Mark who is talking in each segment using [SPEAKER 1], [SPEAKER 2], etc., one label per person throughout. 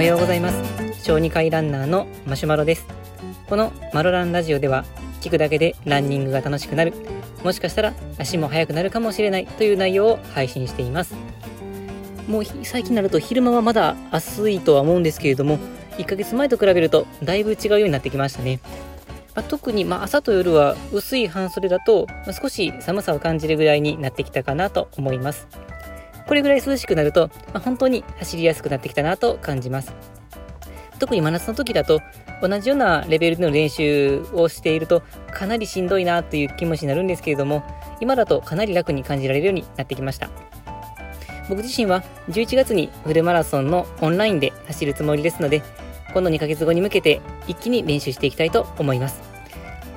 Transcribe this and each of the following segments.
[SPEAKER 1] おはようございます。小児科医ランナーのマシュマロです。このマロランラジオでは聞くだけでランニングが楽しくなる。もしかしたら足も速くなるかもしれない。という内容を配信しています。もう最近になると昼間はまだ暑いとは思うんですけれども1ヶ月前と比べるとだいぶ違うようになってきましたね。まあ、特にま朝と夜は薄い半袖だと、少し寒さを感じるぐらいになってきたかなと思います。これぐらい涼しくなると、まあ、本当に走りやすくなってきたなと感じます。特に真夏の時だと同じようなレベルでの練習をしているとかなりしんどいなという気持ちになるんですけれども今だとかなり楽に感じられるようになってきました僕自身は11月にフルマラソンのオンラインで走るつもりですのでこの2ヶ月後に向けて一気に練習していきたいと思います。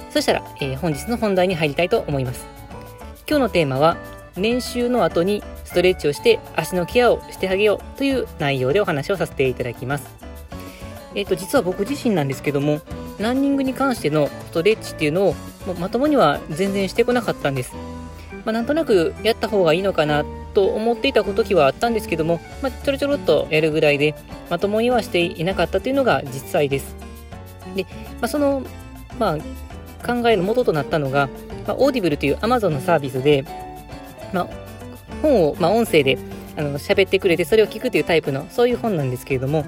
[SPEAKER 1] そしたら、えー、本日の本題に入りたいと思います。今日のテーマは、練習の後にストレッチをして足のケアをしてあげようという内容でお話をさせていただきます。えっ、と、実は僕自身なんですけども、ランニングに関してのストレッチっていうのをもうまともには全然してこなかったんです。まあ、なんとなくやった方がいいのかなと思っていた時はあったんですけども、まあ、ちょろちょろっとやるぐらいで、まともにはしていなかったというのが実際です。で、まあ、その、まあ、考えの元となったのが、まあ、オーディブルという Amazon のサービスで、まあ、本を、まあ、音声であの喋ってくれて、それを聞くというタイプの、そういう本なんですけれども、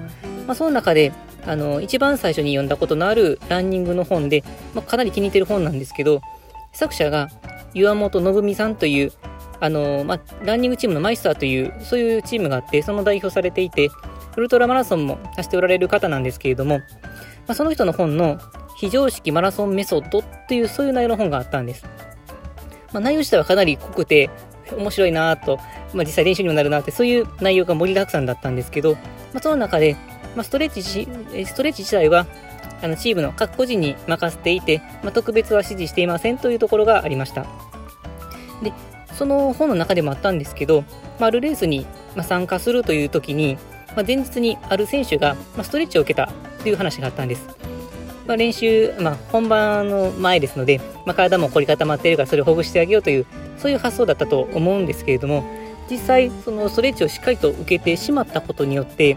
[SPEAKER 1] まあ、その中で、あの、一番最初に読んだことのあるランニングの本で、まあ、かなり気に入ってる本なんですけど、作者が岩本能史さんという、あの、まあ、ランニングチームのマイスターという、そういうチームがあって、その代表されていて、ウルトラマラソンも走っておられる方なんですけれども、まあ、その人の本の非常識マラソンメソッドっていうそういう内容の本があったんです。まあ、内容自体はかなり濃くて面白いなと、まあ、実際練習にもなるなってそういう内容が盛りだくさんだったんですけど、まあ、その中で、まあ、ストレッチストレッチ自体はあのチームの各個人に任せていて、まあ、特別は指示していませんというところがありました。で、その本の中でもあったんですけど、まあ、あるレースに参加するという時に、まあ、前日にある選手がストレッチを受けたという話があったんです。まあ、練習、まあ、本番の前ですので、まあ、体も凝り固まっているからそれをほぐしてあげようという、そういう発想だったと思うんですけれども、実際、そのストレッチをしっかりと受けてしまったことによって、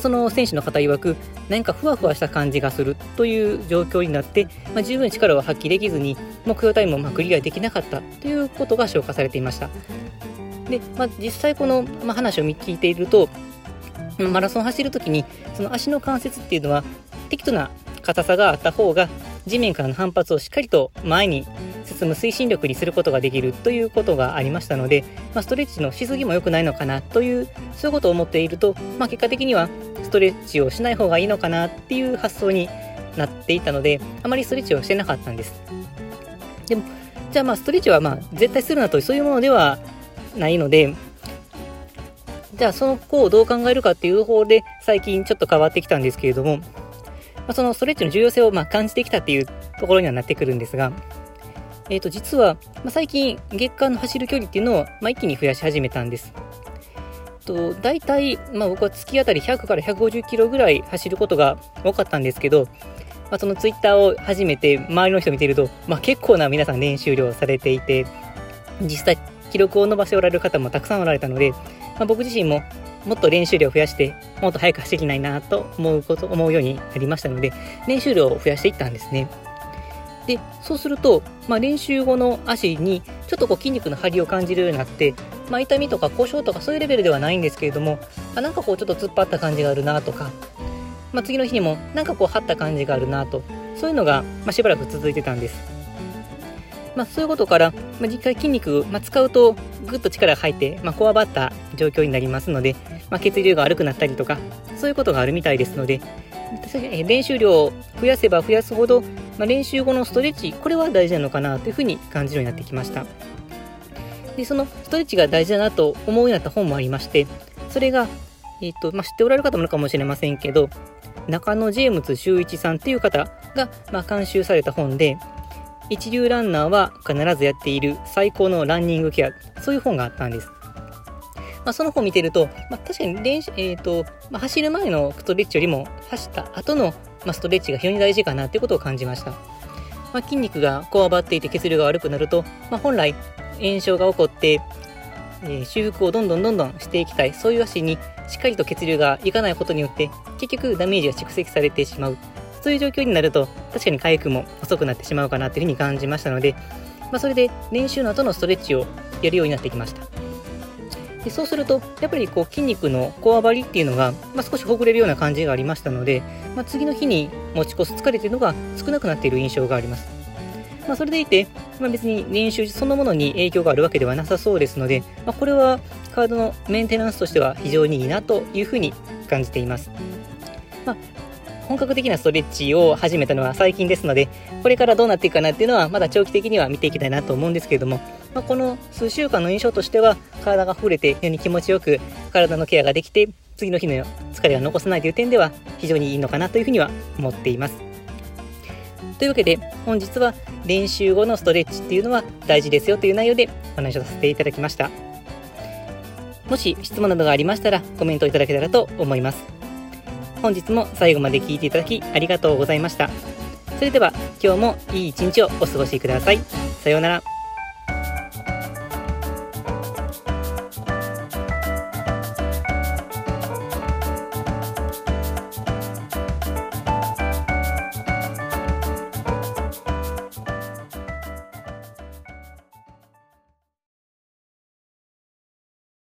[SPEAKER 1] その選手の方曰く、何かふわふわした感じがするという状況になって、まあ、十分力を発揮できずに、目標タイムをまクリアできなかったということが消化されていました。で、まあ、実際この、ま話を聞いていると、マラソンを走るときに、その足の関節っていうのは、適度な硬さがあった方が、地面からの反発をしっかりと前に進む推進力にすることができるということがありましたので、まあ、ストレッチのしすぎも良くないのかなという、そういうことを思っていると、まあ、結果的にはストレッチをしない方がいいのかなっていう発想になっていたので、あまりストレッチをしてなかったんです。でも、じゃあまあストレッチはまあ絶対するなとそういうものではないので、じゃあその子をどう考えるかっていう方で最近ちょっと変わってきたんですけれども、まあ、そのストレッチの重要性をま感じてきたっていうところにはなってくるんですが、えっ、ー、と実は、ま最近月間の走る距離っていうのをま一気に増やし始めたんです。と大体、まあ、僕は月あたり100から150キロぐらい走ることが多かったんですけど、まあ、そのツイッターを始めて周りの人見てると、まあ、結構な皆さん練習量されていて実際記録を伸ばしておられる方もたくさんおられたので、まあ、僕自身ももっと練習量を増やしてもっと早く走りきないなと思うこと思うようになりましたので練習量を増やしていったんですねでそうすると、まあ、練習後の足にちょっとこう筋肉の張りを感じるようになってまあ、痛みとか故障とかそういうレベルではないんですけれどもあなんかこうちょっと突っ張った感じがあるなとか、まあ、次の日にもなんかこう張った感じがあるなとそういうのが、ま、しばらく続いてたんです。まあ、そういうことから、まあ、実際筋肉、まあ、使うとぐっと力が入って、まあ、こわばった状況になりますので、まあ、血流が悪くなったりとかそういうことがあるみたいですので練習量を増やせば増やすほど、まあ、練習後のストレッチこれは大事なのかなというふうに感じるようになってきました。で、そのストレッチが大事だなと思うようになった本もありまして、それが、え、ー、と、まあ、知っておられる方もいるかもしれませんけど、中野ジェームズ修一さんっていう方が、まあ、監修された本で、一流ランナーは必ずやっている最高のランニングケア、そういう本があったんです。まあ、その本を見てると、まあ、確かに練習、えっ、ー、と、まあ、走る前のストレッチよりも走った後の、まあ、ストレッチが非常に大事かなということを感じました。まあ、筋肉がこわばっていて血流が悪くなると、まあ、本来炎症が起こってえー、修復をどんどんどんどんしていきたい、そういう足にしっかりと血流がいかないことによって、結局ダメージが蓄積されてしまう。そういう状況になると、確かに回復も遅くなってしまうかなというふうに感じましたので、まあ、それで練習の後のストレッチをやるようになってきました。でそうすると、やっぱりこう筋肉のこわばりっていうのが、まあ、少しほぐれるような感じがありましたので、まあ、次の日に持ち越す疲れっていうのが少なくなっている印象があります。まあ、それでいて、まあ、別に練習そのものに影響があるわけではなさそうですので、まあ、これはカードのメンテナンスとしては非常にいいなというふうに感じています。まあ、本格的なストレッチを始めたのは最近ですので、これからどうなっていくかなっていうのはまだ長期的には見ていきたいなと思うんですけれども、まあ、この数週間の印象としては、体が触れて非常に気持ちよく体のケアができて、次の日の疲れが残さないという点では非常にいいのかなというふうには思っています。というわけで本日は練習後のストレッチっていうのは大事ですよという内容でお話をさせていただきました。もし質問などがありましたらコメントいただけたらと思います。本日も最後まで聴いていただきありがとうございました。それでは今日もいい一日をお過ごしください。さようなら。